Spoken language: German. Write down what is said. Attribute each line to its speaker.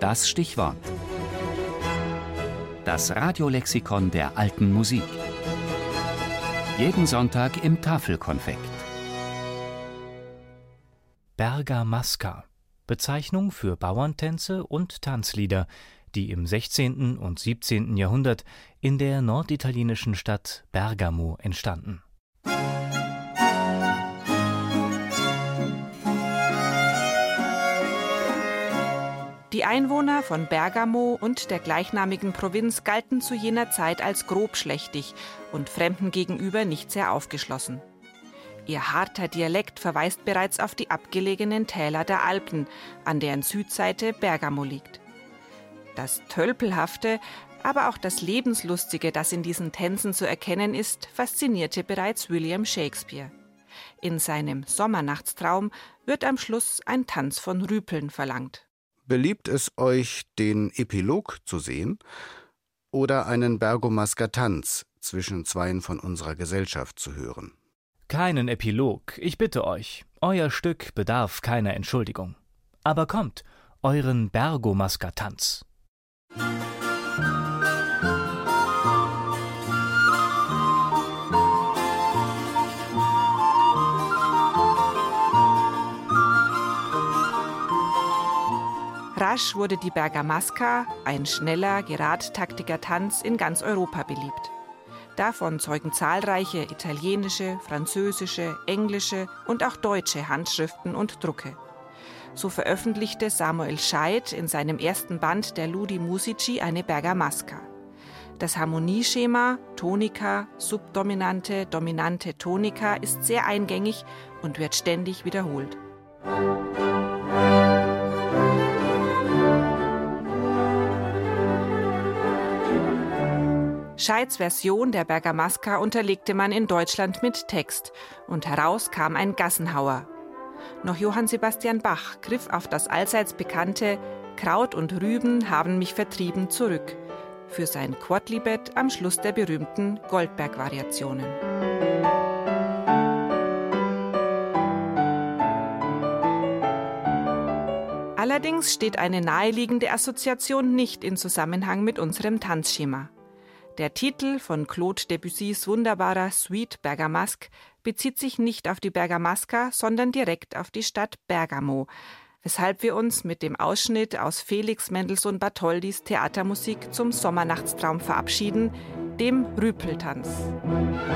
Speaker 1: Das Stichwort. Das Radiolexikon der alten Musik. Jeden Sonntag im Tafelkonfekt.
Speaker 2: Bergamasca. Bezeichnung für Bauerntänze und Tanzlieder, die im 16. und 17. Jahrhundert in der norditalienischen Stadt Bergamo entstanden.
Speaker 3: Einwohner von Bergamo und der gleichnamigen Provinz galten zu jener Zeit als grobschlächtig und Fremden gegenüber nicht sehr aufgeschlossen. Ihr harter Dialekt verweist bereits auf die abgelegenen Täler der Alpen, an deren Südseite Bergamo liegt. Das Tölpelhafte, aber auch das Lebenslustige, das in diesen Tänzen zu erkennen ist, faszinierte bereits William Shakespeare. In seinem Sommernachtstraum wird am Schluss ein Tanz von Rüpeln verlangt.
Speaker 4: Beliebt es euch, den Epilog zu sehen oder einen Bergomasker Tanz zwischen zweien von unserer Gesellschaft zu hören?
Speaker 2: Keinen Epilog, ich bitte euch. Euer Stück bedarf keiner Entschuldigung. Aber kommt, euren Bergomasker Tanz.
Speaker 3: Rasch wurde die Bergamasca, ein schneller, geradtaktiger Tanz, in ganz Europa beliebt. Davon zeugen zahlreiche italienische, französische, englische und auch deutsche Handschriften und Drucke. So veröffentlichte Samuel Scheidt in seinem ersten Band der Ludi Musici eine Bergamasca. Das Harmonieschema Tonika, Subdominante, Dominante, Tonika ist sehr eingängig und wird ständig wiederholt. Scheids Version der Bergamasca unterlegte man in Deutschland mit Text und heraus kam ein Gassenhauer. Noch Johann Sebastian Bach griff auf das allseits bekannte Kraut und Rüben haben mich vertrieben zurück für sein Quodlibet am Schluss der berühmten Goldberg-Variationen. Allerdings steht eine naheliegende Assoziation nicht in Zusammenhang mit unserem Tanzschema. Der Titel von Claude Debussys wunderbarer Suite Bergamasque bezieht sich nicht auf die Bergamasca, sondern direkt auf die Stadt Bergamo, weshalb wir uns mit dem Ausschnitt aus Felix Mendelssohn Bartholdis Theatermusik zum Sommernachtstraum verabschieden, dem Rüpeltanz. Musik